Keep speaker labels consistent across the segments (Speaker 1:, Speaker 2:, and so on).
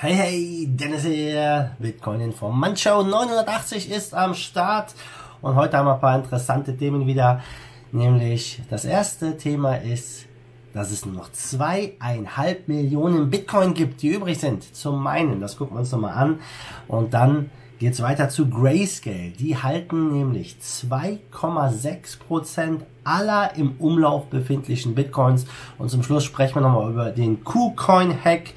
Speaker 1: Hey, hey, Dennis hier, Bitcoin Informantshow 980 ist am Start. Und heute haben wir ein paar interessante Themen wieder, nämlich das erste Thema ist, dass es nur noch zweieinhalb Millionen Bitcoin gibt, die übrig sind. Zum meinen. Das gucken wir uns nochmal an. Und dann geht's weiter zu Grayscale. Die halten nämlich 2,6% aller im Umlauf befindlichen Bitcoins. Und zum Schluss sprechen wir nochmal über den KuCoin-Hack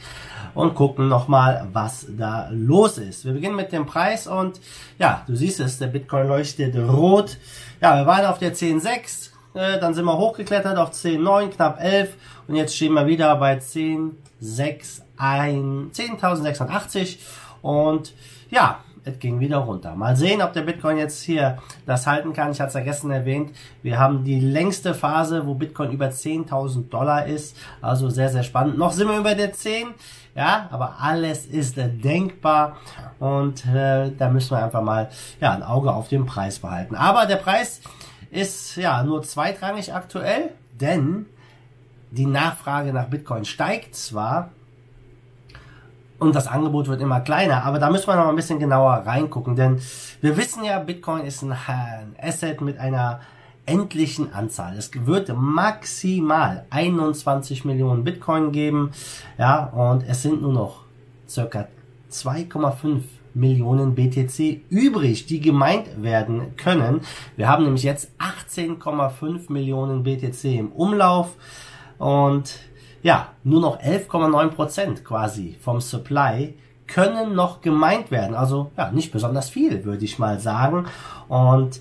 Speaker 1: und gucken nochmal, was da los ist. Wir beginnen mit dem Preis und ja, du siehst es, der Bitcoin leuchtet rot. Ja, wir waren auf der 10.6, äh, dann sind wir hochgeklettert auf 10.9, knapp 11 und jetzt stehen wir wieder bei 10.6, 10.086 und ja, es ging wieder runter. Mal sehen, ob der Bitcoin jetzt hier das halten kann. Ich hatte es ja gestern erwähnt. Wir haben die längste Phase, wo Bitcoin über 10.000 Dollar ist. Also sehr, sehr spannend. Noch sind wir über der 10. Ja, aber alles ist denkbar. Und äh, da müssen wir einfach mal ja, ein Auge auf den Preis behalten. Aber der Preis ist ja nur zweitrangig aktuell, denn die Nachfrage nach Bitcoin steigt zwar, und das Angebot wird immer kleiner. Aber da müssen wir noch ein bisschen genauer reingucken, denn wir wissen ja, Bitcoin ist ein, Asset mit einer endlichen Anzahl. Es wird maximal 21 Millionen Bitcoin geben, ja, und es sind nur noch circa 2,5 Millionen BTC übrig, die gemeint werden können. Wir haben nämlich jetzt 18,5 Millionen BTC im Umlauf und ja, nur noch 11,9 Prozent quasi vom Supply können noch gemeint werden. Also ja, nicht besonders viel, würde ich mal sagen. Und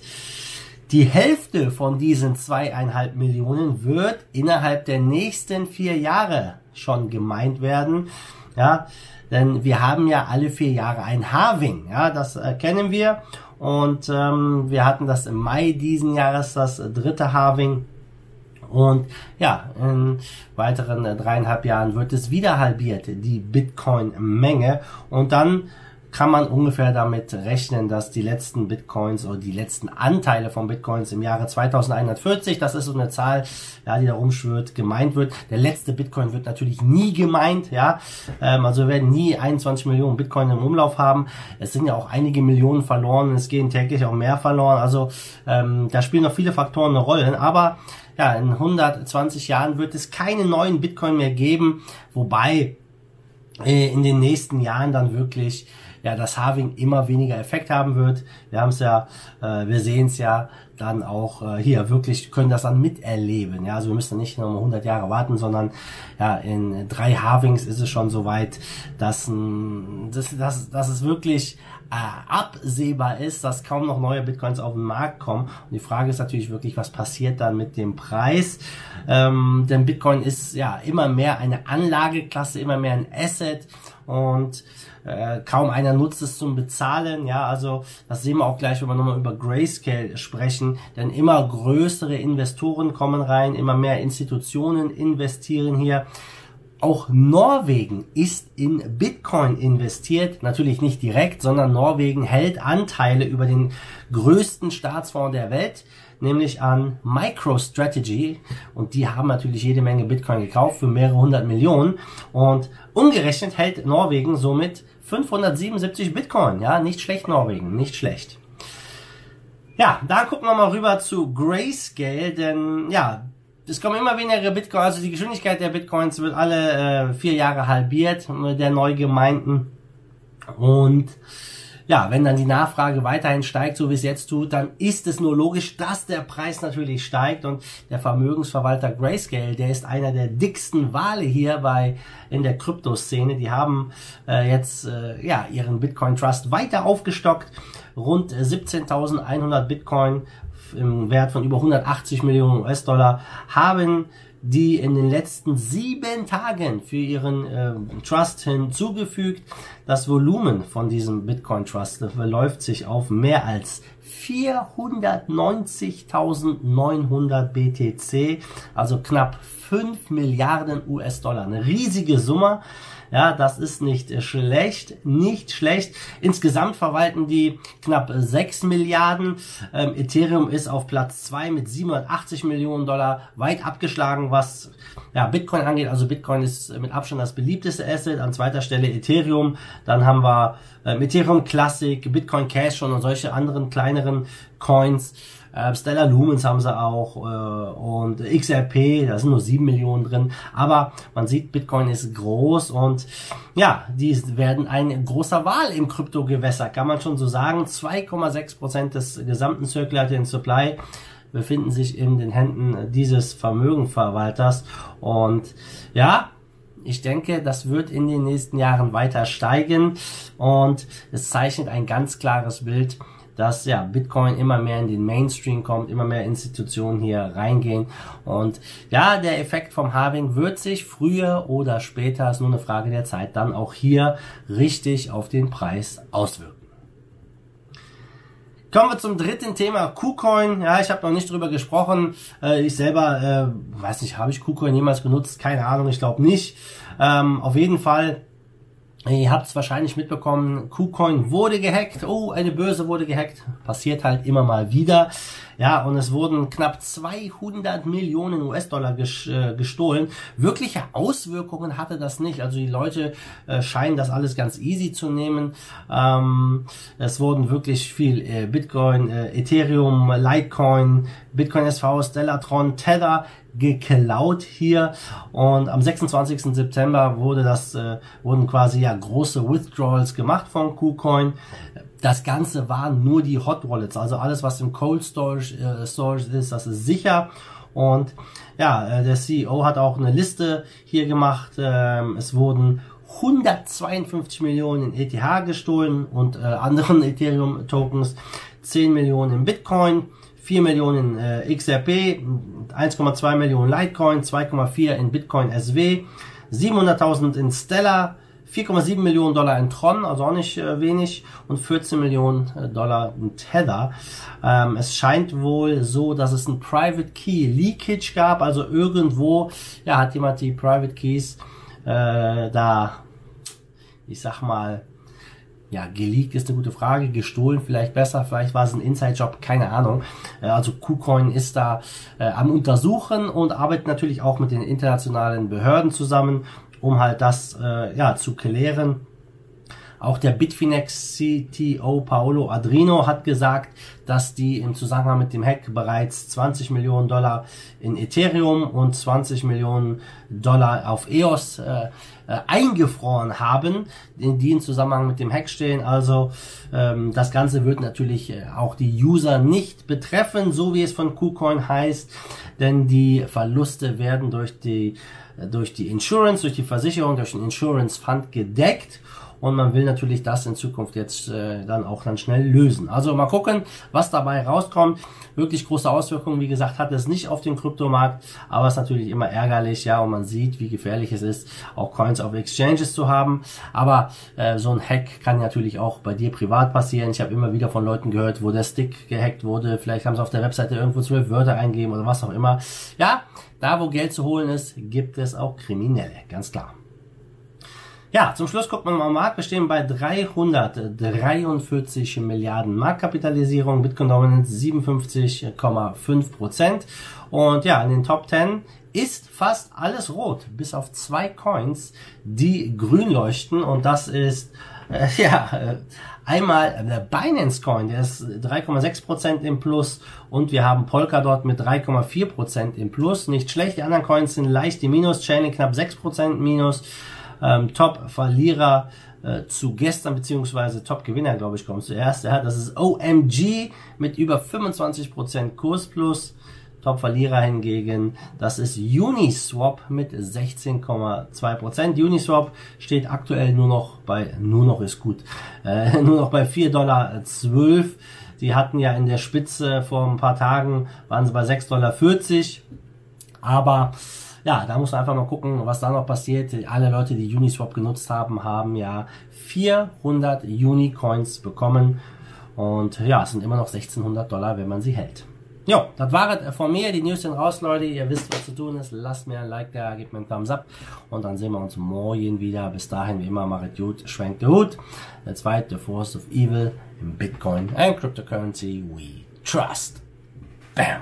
Speaker 1: die Hälfte von diesen zweieinhalb Millionen wird innerhalb der nächsten vier Jahre schon gemeint werden. Ja, denn wir haben ja alle vier Jahre ein Halving. Ja, das kennen wir. Und ähm, wir hatten das im Mai diesen Jahres, das dritte Halving. Und ja, in weiteren dreieinhalb Jahren wird es wieder halbiert, die Bitcoin-Menge. Und dann kann man ungefähr damit rechnen, dass die letzten Bitcoins oder die letzten Anteile von Bitcoins im Jahre 2140, das ist so eine Zahl, ja, die da rumschwirrt, gemeint wird. Der letzte Bitcoin wird natürlich nie gemeint, ja. Ähm, also wir werden nie 21 Millionen Bitcoin im Umlauf haben. Es sind ja auch einige Millionen verloren, es gehen täglich auch mehr verloren. Also ähm, da spielen noch viele Faktoren eine Rolle. Aber ja, in 120 Jahren wird es keine neuen Bitcoin mehr geben, wobei äh, in den nächsten Jahren dann wirklich ja das Halving immer weniger Effekt haben wird. Wir haben es ja, äh, wir sehen es ja dann auch äh, hier wirklich können das dann miterleben. Ja, also wir müssen nicht nochmal 100 Jahre warten, sondern ja in drei Halvings ist es schon so weit, dass, dass, dass, dass es wirklich äh, absehbar ist, dass kaum noch neue Bitcoins auf den Markt kommen. Und die Frage ist natürlich wirklich, was passiert dann mit dem Preis? Ähm, denn Bitcoin ist ja immer mehr eine Anlageklasse, immer mehr ein Asset und äh, kaum einer nutzt es zum Bezahlen. Ja, also das sehen wir auch gleich, wenn wir nochmal über Grayscale sprechen. Denn immer größere Investoren kommen rein, immer mehr Institutionen investieren hier. Auch Norwegen ist in Bitcoin investiert, natürlich nicht direkt, sondern Norwegen hält Anteile über den größten Staatsfonds der Welt, nämlich an MicroStrategy. Und die haben natürlich jede Menge Bitcoin gekauft für mehrere hundert Millionen. Und umgerechnet hält Norwegen somit 577 Bitcoin, ja, nicht schlecht Norwegen, nicht schlecht. Ja, da gucken wir mal rüber zu Grayscale, denn ja, es kommen immer weniger Bitcoin, also die Geschwindigkeit der Bitcoins wird alle äh, vier Jahre halbiert, der neu gemeinten. Und ja, wenn dann die Nachfrage weiterhin steigt, so wie es jetzt tut, dann ist es nur logisch, dass der Preis natürlich steigt und der Vermögensverwalter Grayscale, der ist einer der dicksten Wale hier bei in der Kryptoszene. Die haben äh, jetzt äh, ja ihren Bitcoin Trust weiter aufgestockt, rund 17.100 Bitcoin im Wert von über 180 Millionen US-Dollar haben die in den letzten sieben Tagen für ihren äh, Trust hinzugefügt. Das Volumen von diesem Bitcoin Trust verläuft sich auf mehr als 490.900 BTC, also knapp 5 Milliarden US-Dollar. Eine riesige Summe. Ja, das ist nicht schlecht, nicht schlecht. Insgesamt verwalten die knapp 6 Milliarden. Ähm, Ethereum ist auf Platz 2 mit 780 Millionen Dollar, weit abgeschlagen, was ja, Bitcoin angeht. Also Bitcoin ist mit Abstand das beliebteste Asset. An zweiter Stelle Ethereum. Dann haben wir äh, Ethereum Classic, Bitcoin Cash und solche anderen kleineren Coins. Äh, Stellar Lumens haben sie auch äh, und XRP, da sind nur 7 Millionen drin. Aber man sieht, Bitcoin ist groß und ja, die werden ein großer Wahl im Kryptogewässer, kann man schon so sagen. 2,6 Prozent des gesamten Circulating Supply befinden sich in den Händen dieses Vermögenverwalters. Und ja, ich denke, das wird in den nächsten Jahren weiter steigen und es zeichnet ein ganz klares Bild dass ja Bitcoin immer mehr in den Mainstream kommt, immer mehr Institutionen hier reingehen und ja, der Effekt vom Halving wird sich früher oder später, ist nur eine Frage der Zeit, dann auch hier richtig auf den Preis auswirken. Kommen wir zum dritten Thema, KuCoin. Ja, ich habe noch nicht drüber gesprochen. Äh, ich selber, äh, weiß nicht, habe ich KuCoin jemals benutzt? Keine Ahnung, ich glaube nicht. Ähm, auf jeden Fall Ihr habt es wahrscheinlich mitbekommen, KuCoin wurde gehackt. Oh, eine Börse wurde gehackt. Passiert halt immer mal wieder. Ja, und es wurden knapp 200 Millionen US-Dollar äh, gestohlen. Wirkliche Auswirkungen hatte das nicht. Also die Leute äh, scheinen das alles ganz easy zu nehmen. Ähm, es wurden wirklich viel äh, Bitcoin, äh, Ethereum, Litecoin, Bitcoin SV, Stellatron, Tether geklaut hier und am 26. September wurde das äh, wurden quasi ja große Withdrawals gemacht von KuCoin. Das Ganze waren nur die Hot Wallets, also alles was im Cold Storage, äh, Storage ist, das ist sicher und ja, äh, der CEO hat auch eine Liste hier gemacht. Ähm, es wurden 152 Millionen in ETH gestohlen und äh, anderen Ethereum Tokens, 10 Millionen in Bitcoin 4 Millionen äh, XRP, 1,2 Millionen Litecoin, 2,4 in Bitcoin SW, 700.000 in Stellar, 4,7 Millionen Dollar in Tron, also auch nicht äh, wenig, und 14 Millionen äh, Dollar in Tether. Ähm, es scheint wohl so, dass es ein Private Key Leakage gab, also irgendwo, ja, hat jemand die Private Keys äh, da, ich sag mal, ja, geleakt ist eine gute Frage, gestohlen vielleicht besser, vielleicht war es ein Inside-Job, keine Ahnung. Äh, also KuCoin ist da äh, am Untersuchen und arbeitet natürlich auch mit den internationalen Behörden zusammen, um halt das äh, ja, zu klären. Auch der Bitfinex CTO Paolo Adrino hat gesagt, dass die im Zusammenhang mit dem Hack bereits 20 Millionen Dollar in Ethereum und 20 Millionen Dollar auf EOS äh, äh, eingefroren haben, die in Zusammenhang mit dem Hack stehen. Also ähm, das Ganze wird natürlich äh, auch die User nicht betreffen, so wie es von KuCoin heißt, denn die Verluste werden durch die äh, durch die Insurance, durch die Versicherung, durch den Insurance Fund gedeckt und man will natürlich das in Zukunft jetzt äh, dann auch dann schnell lösen. Also mal gucken, was dabei rauskommt. Wirklich große Auswirkungen, wie gesagt, hat es nicht auf den Kryptomarkt, aber es ist natürlich immer ärgerlich, ja, und man sieht, wie gefährlich es ist, auch Coins auf Exchanges zu haben. Aber äh, so ein Hack kann natürlich auch bei dir privat passieren. Ich habe immer wieder von Leuten gehört, wo der Stick gehackt wurde. Vielleicht haben sie auf der Webseite irgendwo zwölf Wörter eingeben oder was auch immer. Ja, da wo Geld zu holen ist, gibt es auch Kriminelle, ganz klar. Ja, zum Schluss guckt man mal am Markt. Wir stehen bei 343 Milliarden Marktkapitalisierung, Bitcoin Dominance 57,5 Prozent. Und ja, in den Top 10 ist fast alles rot, bis auf zwei Coins, die grün leuchten. Und das ist, äh, ja, äh, einmal der Binance Coin, der ist 3,6 Prozent im Plus. Und wir haben Polkadot mit 3,4 Prozent im Plus. Nicht schlecht, die anderen Coins sind leicht im Minus, Chain knapp 6 Prozent Minus ähm, Top-Verlierer äh, zu gestern, beziehungsweise Top-Gewinner, glaube ich, kommt zuerst. Ja, das ist OMG mit über 25% Kurs plus. Top-Verlierer hingegen, das ist Uniswap mit 16,2%. Uniswap steht aktuell nur noch bei, nur noch ist gut, äh, nur noch bei 4,12 Dollar. Die hatten ja in der Spitze vor ein paar Tagen, waren sie bei 6,40 Dollar. Aber ja, da muss man einfach mal gucken, was da noch passiert. Alle Leute, die Uniswap genutzt haben, haben ja 400 Unicoins bekommen. Und ja, es sind immer noch 1600 Dollar, wenn man sie hält. Jo, das war es von mir. Die News sind raus, Leute. Ihr wisst, was zu tun ist. Lasst mir ein Like da, gebt mir einen Thumbs up. Und dann sehen wir uns morgen wieder. Bis dahin, wie immer, macht gut, schwenkt der Hut. Der zweite, the force of evil in Bitcoin and cryptocurrency we trust. Bam!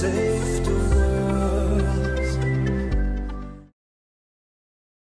Speaker 2: safe.